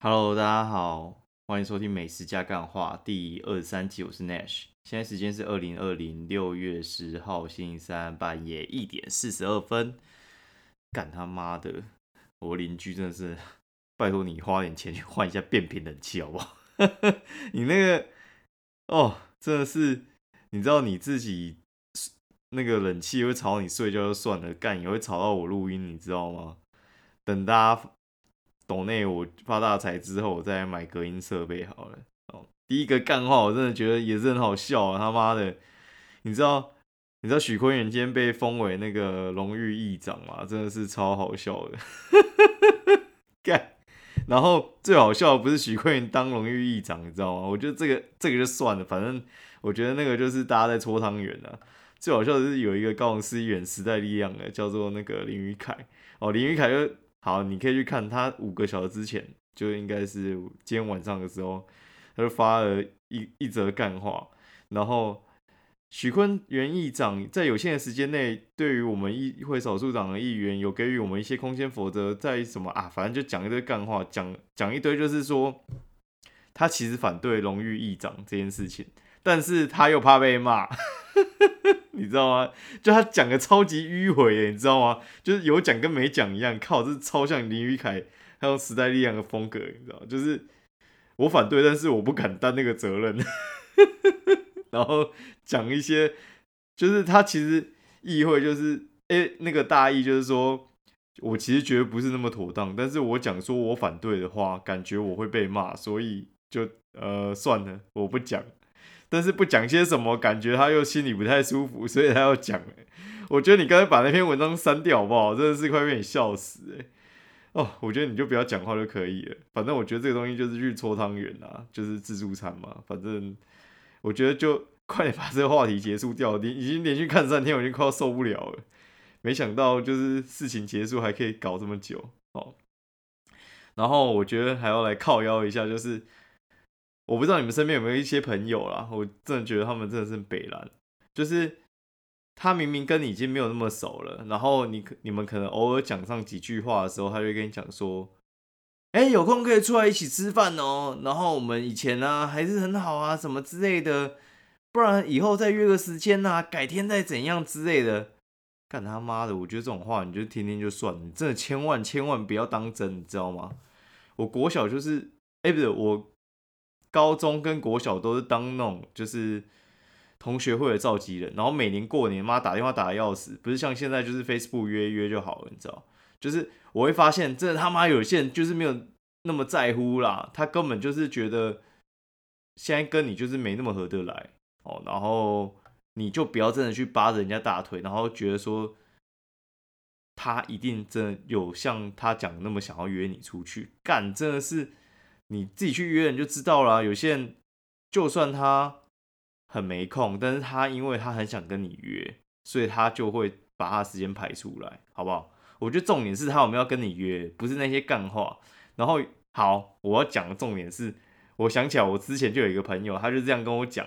Hello，大家好，欢迎收听《美食加干话》第二十三集，我是 Nash。现在时间是二零二零六月十号星期三半夜一点四十二分。干他妈的，我邻居真的是，拜托你花点钱去换一下变频冷气好不好？你那个哦，真的是，你知道你自己那个冷气会吵你睡觉就算了，干也会吵到我录音，你知道吗？等大家抖内我发大财之后，我再买隔音设备好了。哦，第一个干话，我真的觉得也是很好笑啊！他妈的，你知道你知道许坤元今天被封为那个荣誉议长吗？真的是超好笑的，干。然后最好笑的不是许坤元当荣誉议长，你知道吗？我觉得这个这个就算了，反正我觉得那个就是大家在搓汤圆啊。最好笑的是有一个高雄市议员时代力量的，叫做那个林宇凯。哦，林宇凯就好，你可以去看他五个小时之前，就应该是今天晚上的时候，他就发了一一则干话。然后许坤元议长在有限的时间内，对于我们议会少数党的议员有给予我们一些空间，否则在什么啊，反正就讲一堆干话，讲讲一堆就是说，他其实反对荣誉议长这件事情，但是他又怕被骂。你知道吗？就他讲的超级迂回，你知道吗？就是有讲跟没讲一样。靠，这超像林宇凯还有时代力量的风格，你知道？就是我反对，但是我不敢担那个责任。然后讲一些，就是他其实议会就是，哎，那个大意就是说，我其实觉得不是那么妥当，但是我讲说我反对的话，感觉我会被骂，所以就呃算了，我不讲。但是不讲些什么，感觉他又心里不太舒服，所以他要讲。我觉得你刚才把那篇文章删掉好不好？真的是快被你笑死哎！哦，我觉得你就不要讲话就可以了。反正我觉得这个东西就是去搓汤圆啊，就是自助餐嘛。反正我觉得就快点把这个话题结束掉。你已经连续看三天，我已经快要受不了了。没想到就是事情结束还可以搞这么久哦。然后我觉得还要来靠腰一下，就是。我不知道你们身边有没有一些朋友啦，我真的觉得他们真的是北蓝，就是他明明跟你已经没有那么熟了，然后你你们可能偶尔讲上几句话的时候，他就跟你讲说，哎，有空可以出来一起吃饭哦，然后我们以前呢还是很好啊，什么之类的，不然以后再约个时间呐，改天再怎样之类的，干他妈的，我觉得这种话你就听听就算了，你真的千万千万不要当真，你知道吗？我国小就是，哎，不是我。高中跟国小都是当那种就是同学会的召集人，然后每年过年妈打电话打的要死，不是像现在就是 Facebook 约约就好了，你知道？就是我会发现，真的他妈有些人就是没有那么在乎啦，他根本就是觉得现在跟你就是没那么合得来哦，然后你就不要真的去扒着人家大腿，然后觉得说他一定真的有像他讲的那么想要约你出去干，真的是。你自己去约你就知道了。有些人就算他很没空，但是他因为他很想跟你约，所以他就会把他时间排出来，好不好？我觉得重点是他有没有跟你约，不是那些干话。然后好，我要讲的重点是，我想起来我之前就有一个朋友，他就这样跟我讲，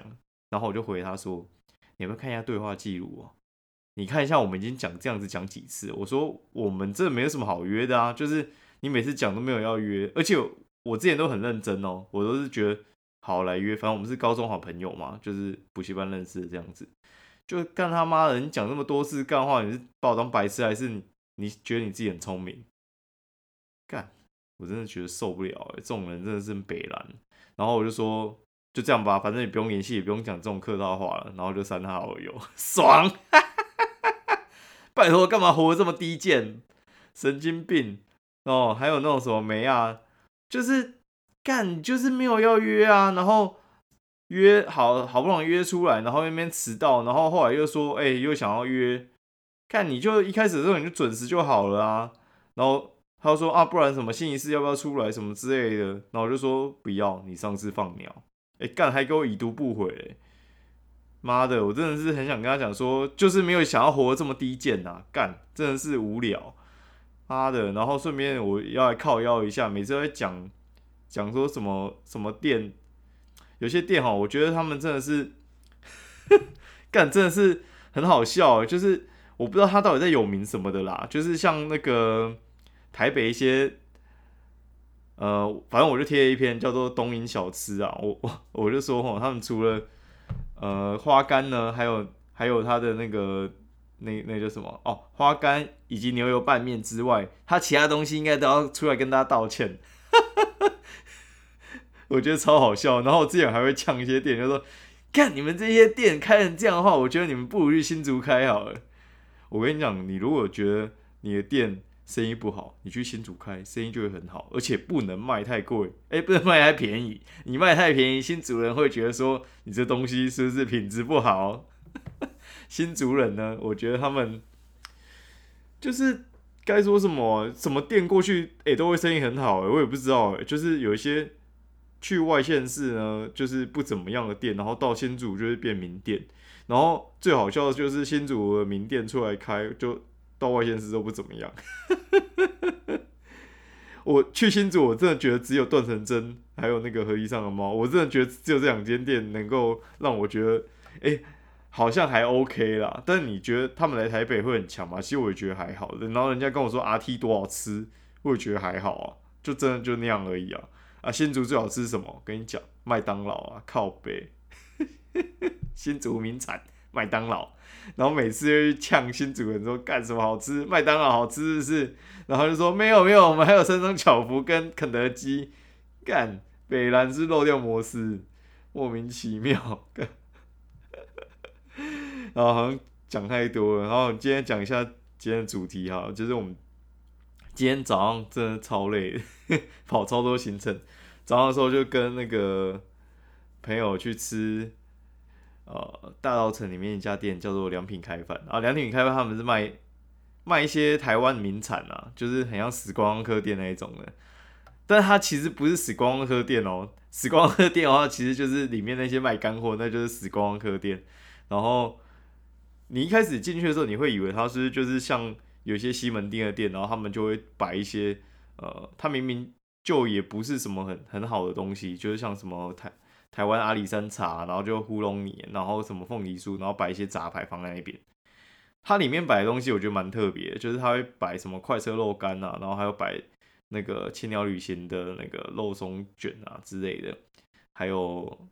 然后我就回他说：“你要不要看一下对话记录哦？你看一下我们已经讲这样子讲几次。”我说：“我们这没有什么好约的啊，就是你每次讲都没有要约，而且。”我之前都很认真哦，我都是觉得好来约，反正我们是高中好朋友嘛，就是补习班认识的这样子。就干他妈的，你讲那么多次干话，你是把我当白痴，还是你你觉得你自己很聪明？干，我真的觉得受不了，这种人真的是北蓝。然后我就说就这样吧，反正也不用联系，也不用讲这种客套话了，然后就删他好友，爽！拜托，干嘛活得这么低贱？神经病哦！还有那种什么梅啊？就是干，就是没有要约啊，然后约好好不容易约出来，然后那边迟到，然后后来又说，哎，又想要约，看你就一开始的时候你就准时就好了啊，然后他说啊，不然什么星期四要不要出来什么之类的，然后我就说不要，你上次放鸟，哎干还给我已读不回，妈的，我真的是很想跟他讲说，就是没有想要活这么低贱呐，干真的是无聊。妈的，然后顺便我要来靠腰一下，每次都在讲讲说什么什么店，有些店哈，我觉得他们真的是 干，真的是很好笑，就是我不知道他到底在有名什么的啦，就是像那个台北一些呃，反正我就贴了一篇叫做东营小吃啊，我我我就说哈，他们除了呃花干呢，还有还有他的那个那那叫什么哦，花干以及牛油拌面之外，他其他东西应该都要出来跟大家道歉。我觉得超好笑，然后我之前还会呛一些店，就说：看你们这些店开成这样的话，我觉得你们不如去新竹开好了。我跟你讲，你如果觉得你的店生意不好，你去新竹开，生意就会很好，而且不能卖太贵，哎，不能卖太便宜。你卖太便宜，新竹人会觉得说你这东西是不是品质不好？新竹人呢，我觉得他们就是该说什么，什么店过去，哎，都会生意很好。哎，我也不知道，哎，就是有一些。去外县市呢，就是不怎么样的店，然后到新竹就会变名店，然后最好笑的就是新竹的名店出来开，就到外县市都不怎么样。我去新竹，我真的觉得只有段成真，还有那个河堤上的猫，我真的觉得只有这两间店能够让我觉得，哎，好像还 OK 啦。但你觉得他们来台北会很强吗？其实我也觉得还好。然后人家跟我说 RT 多好吃，我也觉得还好啊，就真的就那样而已啊。啊，新竹最好吃什么？跟你讲，麦当劳啊，靠北。新竹名产麦当劳，然后每次又去呛新竹人说干什么好吃？麦当劳好吃是是？然后就说没有没有，我们还有三张巧福跟肯德基。干，北兰是漏掉模式，莫名其妙。然后好像讲太多了，然后今天讲一下今天的主题哈，就是我们。今天早上真的超累，跑超多行程。早上的时候就跟那个朋友去吃，呃，大稻城里面一家店叫做良品开饭啊。良品开饭他们是卖卖一些台湾名产啊，就是很像时光客店那一种的。但它其实不是时光客店哦，时光客店的话其实就是里面那些卖干货，那就是时光客店。然后你一开始进去的时候，你会以为它是就是像。有些西门町的店，然后他们就会摆一些，呃，它明明就也不是什么很很好的东西，就是像什么台台湾阿里山茶，然后就糊弄你，然后什么凤梨酥，然后摆一些杂牌放在那边。它里面摆的东西我觉得蛮特别，就是它会摆什么快车肉干啊，然后还有摆那个青鸟旅行的那个肉松卷啊之类的，还有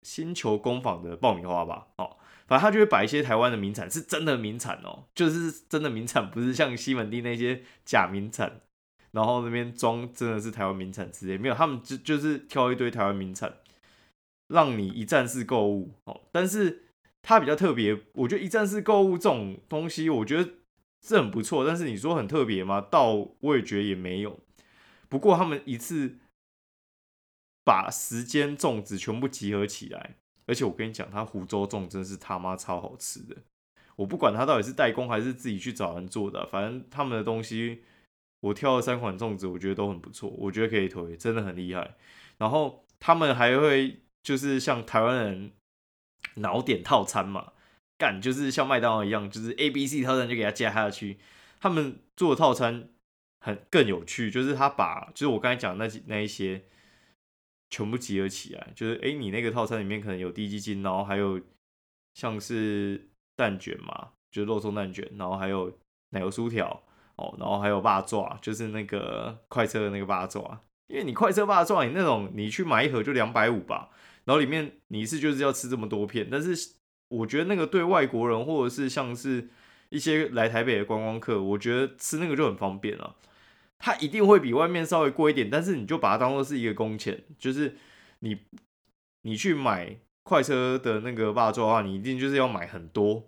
星球工坊的爆米花吧，哦。反正他就会摆一些台湾的名产，是真的名产哦，就是真的名产，不是像西门町那些假名产，然后那边装真的是台湾名产之类，没有，他们就就是挑一堆台湾名产，让你一站式购物哦。但是它比较特别，我觉得一站式购物这种东西，我觉得是很不错。但是你说很特别吗？到我也觉得也没有。不过他们一次把时间粽子全部集合起来。而且我跟你讲，他湖州粽真是他妈超好吃的。我不管他到底是代工还是自己去找人做的，反正他们的东西，我挑了三款粽子，我觉得都很不错，我觉得可以推，真的很厉害。然后他们还会就是像台湾人脑点套餐嘛，干就是像麦当劳一样，就是 A、B、C 套餐就给他加下去。他们做的套餐很更有趣，就是他把就是我刚才讲那那一些。全部集合起来，就是哎，你那个套餐里面可能有低基金，然后还有像是蛋卷嘛，就是肉松蛋卷，然后还有奶油酥条哦，然后还有八爪，就是那个快车的那个八爪。因为你快车八爪，你那种你去买一盒就两百五吧，然后里面你一次就是要吃这么多片，但是我觉得那个对外国人或者是像是一些来台北的观光客，我觉得吃那个就很方便了。它一定会比外面稍微贵一点，但是你就把它当做是一个工钱，就是你你去买快车的那个霸座的话，你一定就是要买很多，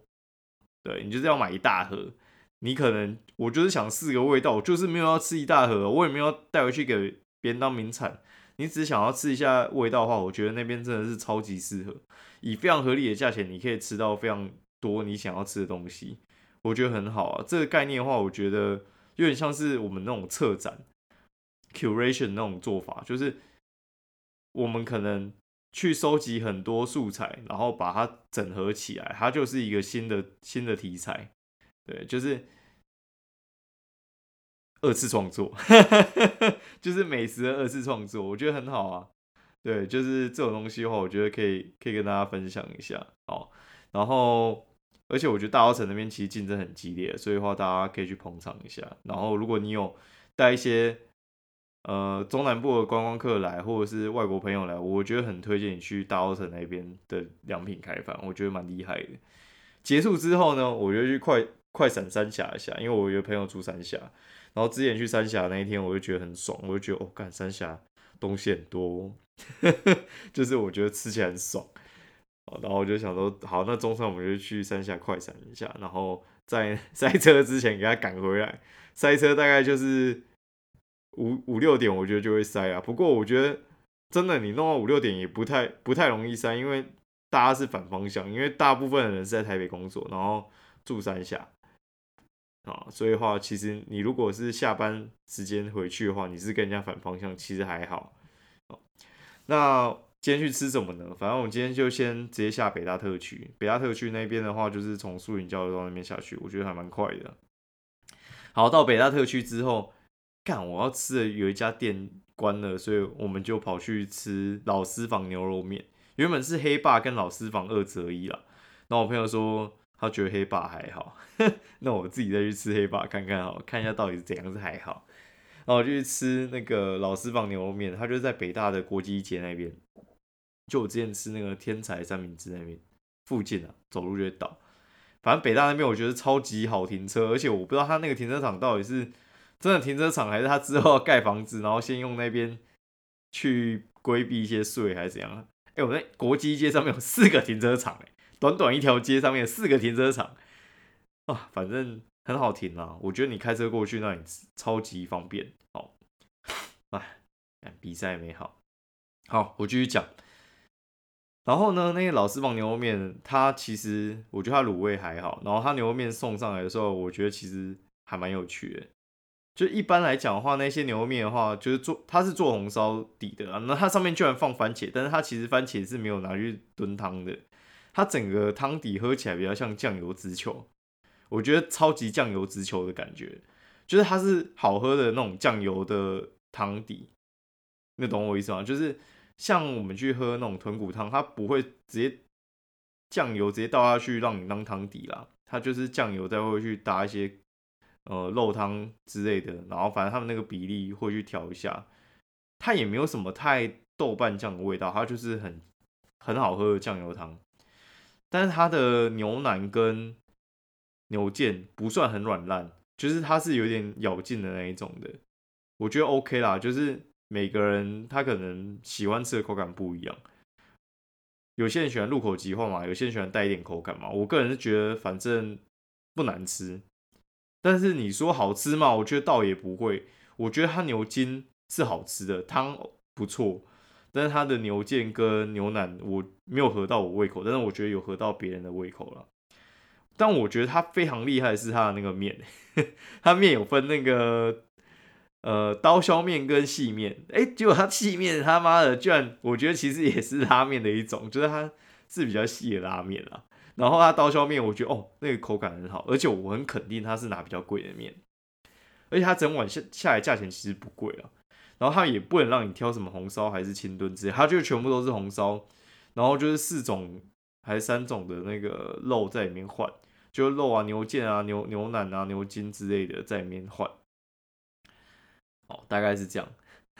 对你就是要买一大盒。你可能我就是想试个味道，我就是没有要吃一大盒，我也没有带回去给别人当名产。你只想要吃一下味道的话，我觉得那边真的是超级适合，以非常合理的价钱，你可以吃到非常多你想要吃的东西，我觉得很好啊。这个概念的话，我觉得。有点像是我们那种策展 curation 那种做法，就是我们可能去收集很多素材，然后把它整合起来，它就是一个新的新的题材。对，就是二次创作，就是美食的二次创作，我觉得很好啊。对，就是这种东西的话，我觉得可以可以跟大家分享一下哦。然后。而且我觉得大稻城那边其实竞争很激烈，所以的话大家可以去捧场一下。然后如果你有带一些呃中南部的观光客来，或者是外国朋友来，我觉得很推荐你去大澳城那边的良品开饭，我觉得蛮厉害的。结束之后呢，我就去快快闪三峡一下，因为我有朋友住三峡，然后之前去三峡那一天，我就觉得很爽，我就觉得哦，干三峡东西很多，就是我觉得吃起来很爽。然后我就想说，好，那中山我们就去三峡快闪一下，然后在 塞车之前给他赶回来。塞车大概就是五五六点，我觉得就会塞啊。不过我觉得真的，你弄到五六点也不太不太容易塞，因为大家是反方向，因为大部分的人是在台北工作，然后住三峡啊，所以的话，其实你如果是下班时间回去的话，你是跟人家反方向，其实还好。那。今天去吃什么呢？反正我们今天就先直接下北大特区。北大特区那边的话，就是从树林交流道那边下去，我觉得还蛮快的。好，到北大特区之后，干我要吃的有一家店关了，所以我们就跑去吃老私房牛肉面。原本是黑霸跟老私房二择一啦。那我朋友说他觉得黑霸还好，那我自己再去吃黑霸看看好，看一下到底是怎样是还好。然后我就去吃那个老私房牛肉面，它就在北大的国际街那边。就我之前吃那个天才三明治那边附近啊，走路就会到。反正北大那边我觉得超级好停车，而且我不知道他那个停车场到底是真的停车场，还是他之后要盖房子，然后先用那边去规避一些税，还是怎样？哎，我在国际街上面有四个停车场，哎，短短一条街上面有四个停车场啊，反正很好停啊。我觉得你开车过去那里超级方便哦。哎，比赛美好，好，我继续讲。然后呢，那些老师房牛肉面，它其实我觉得它卤味还好。然后它牛肉面送上来的时候，我觉得其实还蛮有趣的。就一般来讲的话，那些牛肉面的话，就是做它是做红烧底的啊。那它上面居然放番茄，但是它其实番茄是没有拿去炖汤的。它整个汤底喝起来比较像酱油直球，我觉得超级酱油直球的感觉，就是它是好喝的那种酱油的汤底。你懂我意思吗？就是。像我们去喝那种豚骨汤，它不会直接酱油直接倒下去让你当汤底啦，它就是酱油再会去搭一些呃肉汤之类的，然后反正他们那个比例会去调一下，它也没有什么太豆瓣酱的味道，它就是很很好喝的酱油汤，但是它的牛腩跟牛腱不算很软烂，就是它是有点咬劲的那一种的，我觉得 OK 啦，就是。每个人他可能喜欢吃的口感不一样，有些人喜欢入口即化嘛，有些人喜欢带一点口感嘛。我个人是觉得反正不难吃，但是你说好吃嘛，我觉得倒也不会。我觉得它牛筋是好吃的，汤不错，但是它的牛腱跟牛腩我没有合到我胃口，但是我觉得有合到别人的胃口了。但我觉得它非常厉害是它的那个面，它面有分那个。呃，刀削面跟细面，哎，结果它细面他妈的居然，我觉得其实也是拉面的一种，就是它是比较细的拉面啦。然后它刀削面，我觉得哦，那个口感很好，而且我很肯定它是拿比较贵的面，而且它整碗下下来价钱其实不贵啊。然后它也不能让你挑什么红烧还是清炖之类，它就全部都是红烧，然后就是四种还是三种的那个肉在里面换，就肉啊、牛腱啊、牛牛腩啊、牛筋之类的在里面换。哦，大概是这样，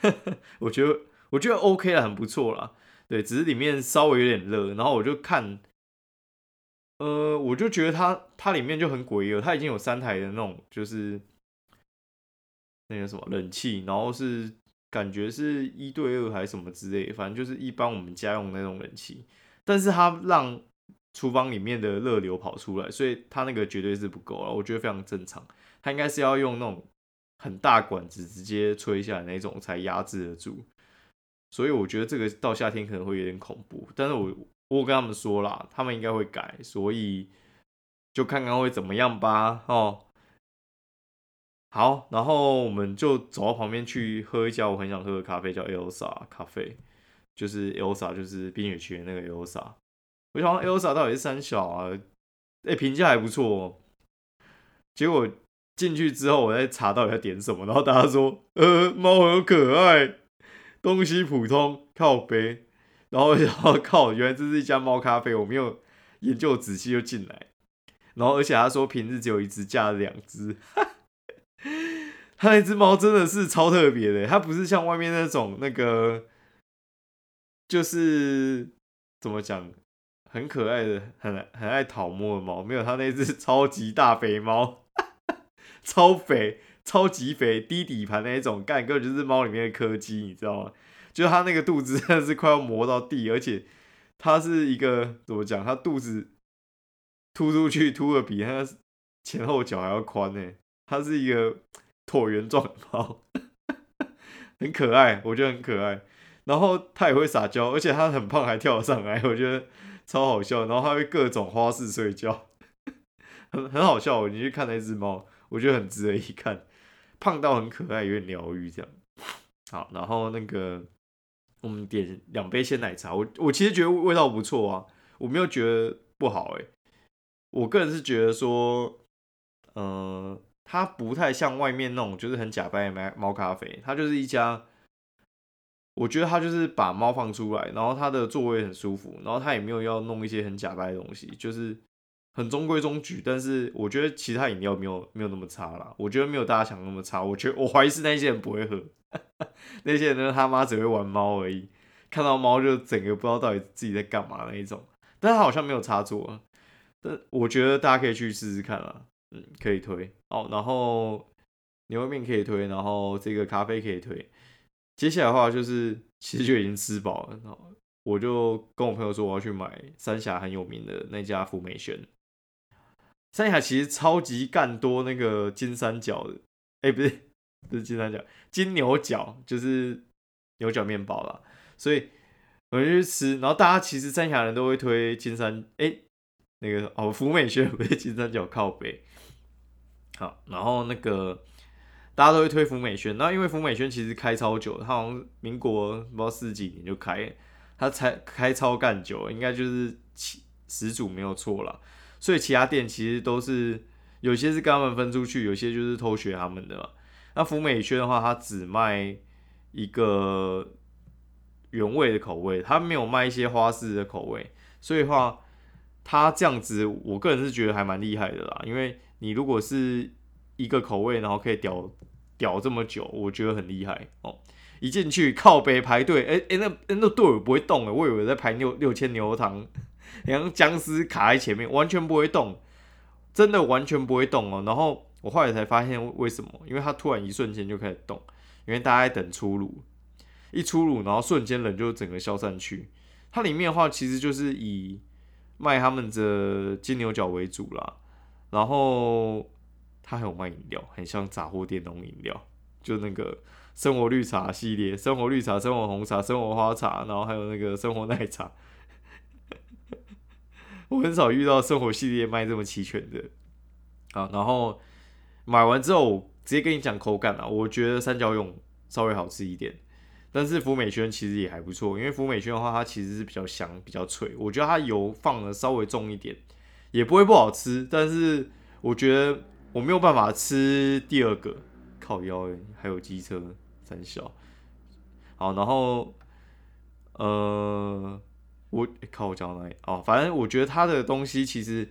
我觉得我觉得 OK 了，很不错啦。对，只是里面稍微有点热，然后我就看，呃，我就觉得它它里面就很诡异了，它已经有三台的那种，就是那个什么冷气，然后是感觉是一对二还是什么之类，反正就是一般我们家用那种冷气，但是它让厨房里面的热流跑出来，所以它那个绝对是不够了，我觉得非常正常，它应该是要用那种。很大管子直接吹下来那种才压制得住，所以我觉得这个到夏天可能会有点恐怖。但是我我跟他们说了，他们应该会改，所以就看看会怎么样吧。哦，好，然后我们就走到旁边去喝一家我很想喝的咖啡，叫 Elsa 咖啡，就是 Elsa 就是冰雪奇缘那个 Elsa。我想 Elsa 到底是三小啊？哎，评价还不错，结果。进去之后，我在查到底要点什么，然后大家说，呃，猫很可爱，东西普通，靠杯，然后然后靠，原来这是一家猫咖啡，我没有研究仔细就进来，然后而且他说平日只有一只，加了两只，他那只猫真的是超特别的，它不是像外面那种那个，就是怎么讲，很可爱的、很很爱讨摸的猫，没有它那只超级大肥猫，超肥、超级肥、低底盘那一种，干根本就是猫里面的柯基，你知道吗？就它那个肚子真的是快要磨到地，而且它是一个怎么讲？它肚子凸出去，凸的比它前后脚还要宽呢。它是一个椭圆状猫，很可爱，我觉得很可爱。然后它也会撒娇，而且它很胖，还跳上来，我觉得超好笑。然后它会各种花式睡觉，很很好笑。你去看那只猫，我觉得很值得一看，胖到很可爱，有点疗愈这样。好，然后那个我们点两杯鲜奶茶，我我其实觉得味道不错啊，我没有觉得不好哎。我个人是觉得说，呃。它不太像外面那种，就是很假扮的猫咖啡。它就是一家，我觉得它就是把猫放出来，然后它的座位很舒服，然后它也没有要弄一些很假掰的东西，就是很中规中矩。但是我觉得其他饮料没有没有那么差啦，我觉得没有大家想那么差。我觉得我怀疑是那些人不会喝，那些人呢他妈只会玩猫而已，看到猫就整个不知道到底自己在干嘛那一种。但他好像没有插座，但我觉得大家可以去试试看啊。嗯，可以推哦，然后牛肉面可以推，然后这个咖啡可以推。接下来的话就是，其实就已经吃饱了，然后我就跟我朋友说我要去买三峡很有名的那家福美轩。三峡其实超级干多那个金三角的，哎，不是 不是金三角，金牛角就是牛角面包啦。所以我就去吃，然后大家其实三峡人都会推金三，哎，那个哦福美轩不是金三角靠北。好，然后那个大家都会推福美轩，那因为福美轩其实开超久，它好像民国不知道四几年就开，它才开超干久，应该就是始始祖没有错了。所以其他店其实都是有些是跟他们分出去，有些就是偷学他们的。那福美轩的话，它只卖一个原味的口味，它没有卖一些花式的口味，所以话它这样子，我个人是觉得还蛮厉害的啦，因为。你如果是一个口味，然后可以屌屌这么久，我觉得很厉害哦。一进去靠杯排队，哎哎，那那队伍不会动哎，我以为在排六六千牛肉汤，像僵尸卡在前面，完全不会动，真的完全不会动哦。然后我后来才发现为什么，因为它突然一瞬间就开始动，因为大家在等出炉，一出炉，然后瞬间人就整个消散去。它里面的话，其实就是以卖他们的金牛角为主啦。然后他还有卖饮料，很像杂货店那种饮料，就那个生活绿茶系列，生活绿茶、生活红茶、生活花茶，然后还有那个生活奶茶。我很少遇到生活系列卖这么齐全的。啊，然后买完之后直接跟你讲口感啊，我觉得三角泳稍微好吃一点，但是福美轩其实也还不错，因为福美轩的话，它其实是比较香、比较脆，我觉得它油放的稍微重一点。也不会不好吃，但是我觉得我没有办法吃第二个烤腰，还有机车三小。好，然后呃，我靠，我讲到哪里？哦，反正我觉得他的东西其实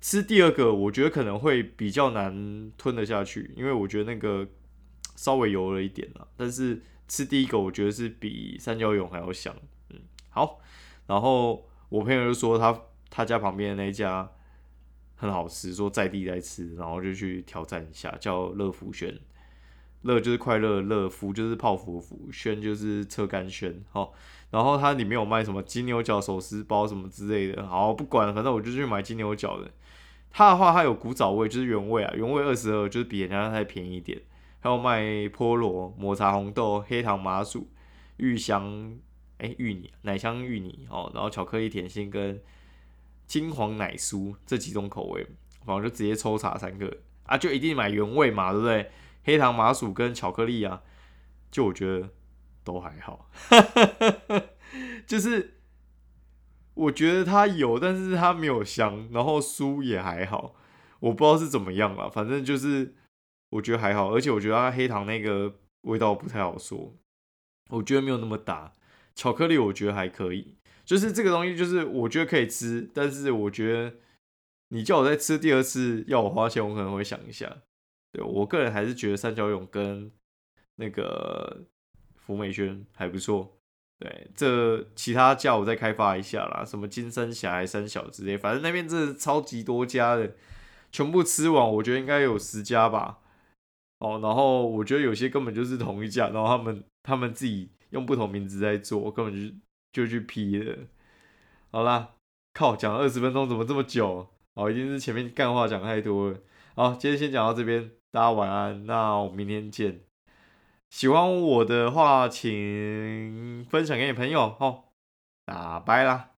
吃第二个，我觉得可能会比较难吞得下去，因为我觉得那个稍微油了一点了。但是吃第一个，我觉得是比三角蛹还要香。嗯，好，然后我朋友就说他。他家旁边的那一家很好吃，说在地在吃，然后就去挑战一下，叫乐福轩。乐就是快乐乐，福就是泡芙福，轩就是车干轩。好，然后它里面有卖什么金牛角手撕包什么之类的。好，不管了，反正我就去买金牛角的。它的话，它有古早味，就是原味啊，原味二十二，就是比人家再便宜一点。还有卖菠萝、抹茶红豆、黑糖麻薯、芋香，哎，芋泥、奶香芋泥哦，然后巧克力甜心跟。金黄奶酥这几种口味，反正就直接抽查三个啊，就一定买原味嘛，对不对？黑糖麻薯跟巧克力啊，就我觉得都还好，就是我觉得它有，但是它没有香，然后酥也还好，我不知道是怎么样了，反正就是我觉得还好，而且我觉得它黑糖那个味道不太好说，我觉得没有那么大，巧克力我觉得还可以。就是这个东西，就是我觉得可以吃，但是我觉得你叫我再吃第二次，要我花钱，我可能会想一下。对我个人还是觉得三角勇跟那个福美轩还不错。对，这其他家我再开发一下啦，什么金山峡、三小之类，反正那边真的超级多家的，全部吃完，我觉得应该有十家吧。哦，然后我觉得有些根本就是同一家，然后他们他们自己用不同名字在做，根本就就去批的。好啦，靠，讲了二十分钟，怎么这么久？哦，一定是前面干话讲太多了。好，今天先讲到这边，大家晚安，那我明天见。喜欢我的话，请分享给你朋友哦。那拜啦。